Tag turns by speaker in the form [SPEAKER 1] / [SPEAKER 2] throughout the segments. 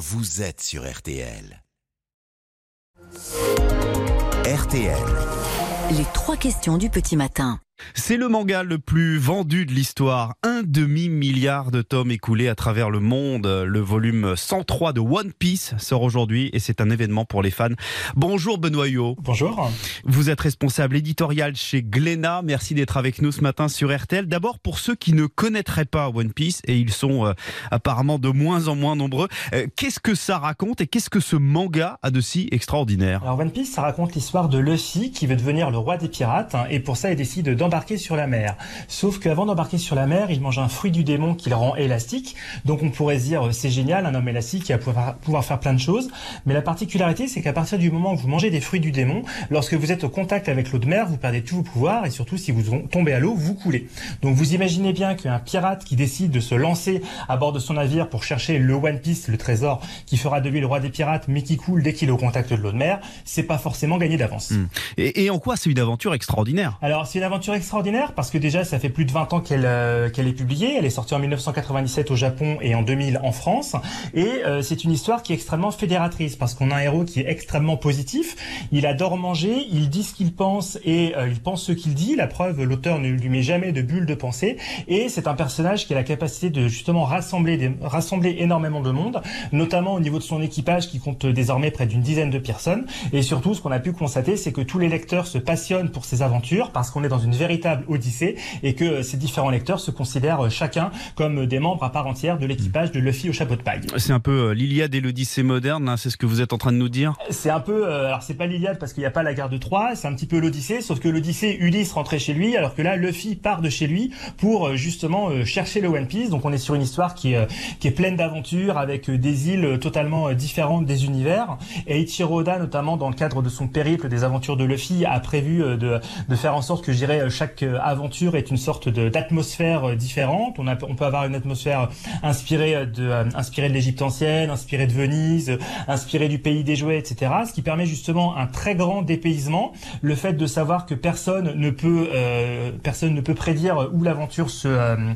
[SPEAKER 1] vous êtes sur RTL. RTL.
[SPEAKER 2] Les trois questions du petit matin.
[SPEAKER 3] C'est le manga le plus vendu de l'histoire. Un demi-milliard de tomes écoulés à travers le monde. Le volume 103 de One Piece sort aujourd'hui et c'est un événement pour les fans. Bonjour Benoît.
[SPEAKER 4] Bonjour.
[SPEAKER 3] Vous êtes responsable éditorial chez Glénat. Merci d'être avec nous ce matin sur RTL. D'abord pour ceux qui ne connaîtraient pas One Piece et ils sont euh, apparemment de moins en moins nombreux. Euh, qu'est-ce que ça raconte et qu'est-ce que ce manga a de si extraordinaire?
[SPEAKER 4] Alors One Piece, ça raconte l'histoire de Luffy qui veut devenir le roi des pirates hein, et pour ça il décide d'embarquer sur la mer. Sauf qu'avant d'embarquer sur la mer, il mange un fruit du démon qui le rend élastique. Donc on pourrait se dire euh, c'est génial, un homme élastique qui va pouvoir, pouvoir faire plein de choses. Mais la particularité c'est qu'à partir du moment où vous mangez des fruits du démon, lorsque vous êtes au contact avec l'eau de mer, vous perdez tous vos pouvoirs et surtout si vous tombez à l'eau, vous coulez. Donc vous imaginez bien qu'un pirate qui décide de se lancer à bord de son navire pour chercher le One Piece, le trésor qui fera de lui le roi des pirates, mais qui coule dès qu'il est au contact de l'eau de mer, c'est pas forcément gagné d'avance.
[SPEAKER 3] Hmm. Et, et en quoi c'est une aventure extraordinaire?
[SPEAKER 4] Alors c'est une aventure extraordinaire parce que déjà ça fait plus de 20 ans qu'elle euh, qu'elle est publiée. Elle est sortie en 1997 au Japon et en 2000 en France. Et euh, c'est une histoire qui est extrêmement fédératrice parce qu'on a un héros qui est extrêmement positif. Il adore manger, il dit ce qu'il pense et euh, il pense ce qu'il dit. La preuve, l'auteur ne lui met jamais de bulle de pensée. Et c'est un personnage qui a la capacité de justement rassembler, rassembler énormément de monde, notamment au niveau de son équipage qui compte désormais près d'une dizaine de personnes. Et surtout, ce qu'on a pu constater, c'est que tous les lecteurs se passionnent pour ses aventures parce qu'on est dans une véritable odyssée et que ces différents lecteurs se considèrent chacun comme des membres à part entière de l'équipage de Luffy au chapeau de paille.
[SPEAKER 3] C'est un peu euh, l'Iliade et l'Odyssée moderne, hein, c'est ce que vous êtes en train de nous dire?
[SPEAKER 4] C'est un peu, euh, alors c'est pas l'Iliade parce qu'il n'y a pas la guerre de Troie, c'est un petit peu l'Odyssée, sauf que l'Odyssée, Ulysse rentrait chez lui, alors que là, Luffy part de chez lui pour euh, justement chercher le One Piece. Donc on est sur une histoire qui, qui est pleine d'aventures, avec des îles totalement différentes des univers. Et Ichiro Oda, notamment dans le cadre de son périple des aventures de Luffy, a prévu de, de faire en sorte que je dirais chaque aventure est une sorte d'atmosphère différente. On, peut avoir une atmosphère inspirée de, inspirée de l'Égypte ancienne, inspirée de Venise, inspirée du pays des jouets, etc. Ce qui permet justement un très grand dépaysement. Le fait de savoir que personne ne peut, euh, personne ne peut prédire où l'aventure euh,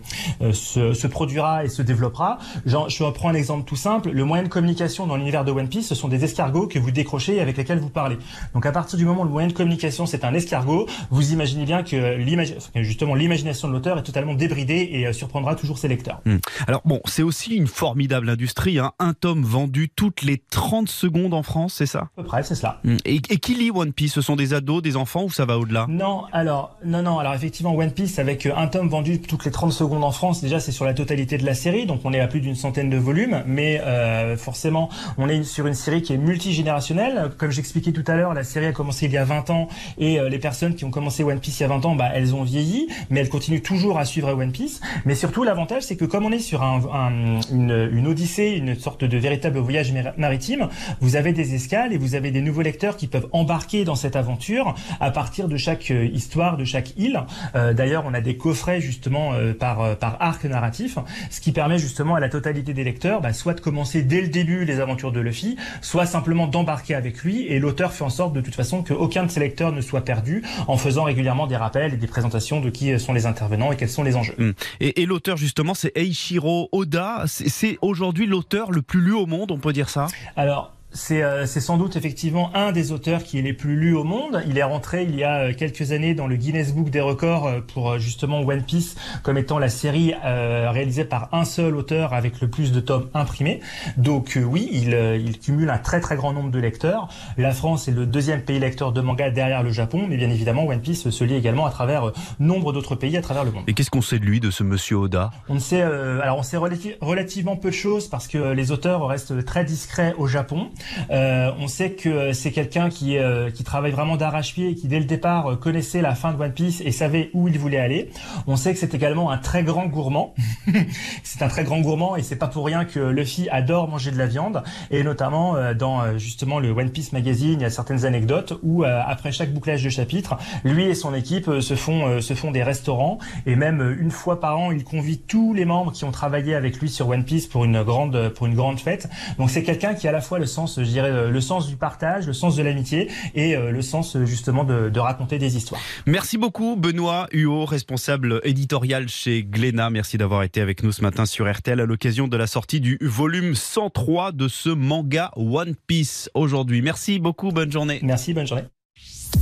[SPEAKER 4] se, produira et se développera. Genre, je reprends un exemple tout simple. Le moyen de communication dans l'univers de One Piece, ce sont des escargots que vous décrochez et avec lesquels vous parlez. Donc à partir du moment où le moyen de communication c'est un escargot, vous imaginez bien que l'image, justement l'imagination de l'auteur est totalement débridée et euh, surprendra toujours ses lecteurs.
[SPEAKER 3] Hmm. Alors bon, c'est aussi une formidable industrie, hein. un tome vendu toutes les 30 secondes en France, c'est ça?
[SPEAKER 4] À peu près, c'est cela.
[SPEAKER 3] Hmm. Et, et, qui lit One Piece? Ce sont des ados, des enfants ou ça va au-delà?
[SPEAKER 4] Non, alors non, non, alors effectivement One Piece avec euh, un tome vendu toutes les 30 secondes en France, déjà c'est sur la totalité de la série, donc on est à plus d'une centaine de volumes, mais euh, forcément on est sur une série qui est multigénérationnelle. Comme j'expliquais tout à l'heure, la série a commencé il y a 20 ans et euh, les personnes qui ont commencé One Piece il y a 20 ans, bah, elles ont vieilli, mais elles continuent toujours à suivre One Piece. Mais surtout, l'avantage, c'est que comme on est sur un, un, une, une, odyssée, une sorte de véritable voyage maritime, vous avez des escales et vous avez des nouveaux lecteurs qui peuvent embarquer dans cette aventure à partir de chaque euh, histoire, de chaque île. Euh, D'ailleurs, on a des coffrets justement euh, par, par arc narratif, ce qui permet justement à la totalité des lecteurs, bah, soit de commencer dès le début les aventures de Luffy, soit simplement d'embarquer avec lui. Et l'auteur fait en sorte de toute façon qu'aucun de ses lecteurs ne soit perdu en faisant régulièrement des rappels et des présentations de qui sont les intervenants et quels sont les enjeux.
[SPEAKER 3] Mmh. Et, et l'auteur justement, c'est Eiichiro Oda. C'est aujourd'hui l'auteur le plus lu au monde, on peut dire ça?
[SPEAKER 4] Alors, c'est euh, sans doute effectivement un des auteurs qui est les plus lus au monde. Il est rentré il y a euh, quelques années dans le Guinness Book des records euh, pour justement One Piece comme étant la série réalisée par un seul auteur avec le plus de tomes imprimés. Donc oui, il, il, cumule un très très grand nombre de lecteurs. La France est le deuxième pays lecteur de manga derrière le Japon, mais bien évidemment One Piece se lit également à travers nombre d'autres pays à travers le monde.
[SPEAKER 3] Et qu'est-ce qu'on sait de lui, de ce monsieur Oda?
[SPEAKER 4] On ne sait, alors on sait relati relativement peu de choses parce que les auteurs restent très discrets au Japon. Euh, on sait que c'est quelqu'un qui, euh, qui travaille vraiment d'arrache-pied et qui dès le départ euh, connaissait la fin de One Piece et savait où il voulait aller. On sait que c'est également un très grand gourmand. c'est un très grand gourmand et c'est pas pour rien que Luffy adore manger de la viande et notamment euh, dans euh, justement le One Piece magazine, il y a certaines anecdotes où euh, après chaque bouclage de chapitre, lui et son équipe se font se font des restaurants et même une fois par an, il convie tous les membres qui ont travaillé avec lui sur One Piece pour une grande pour une grande fête. Donc c'est quelqu'un qui a à la fois le sens sens, je dirais, le sens du partage, le sens de l'amitié et le sens justement de, de raconter des histoires.
[SPEAKER 3] Merci beaucoup Benoît Huot, responsable éditorial chez Glénat. Merci d'avoir été avec nous ce matin sur RTL à l'occasion de la sortie du volume 103 de ce manga One Piece aujourd'hui. Merci beaucoup, bonne journée.
[SPEAKER 4] Merci, bonne journée.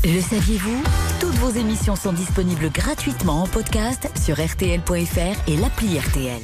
[SPEAKER 2] Le saviez-vous? Toutes vos émissions sont disponibles gratuitement en podcast sur rtl.fr et l'appli RTL.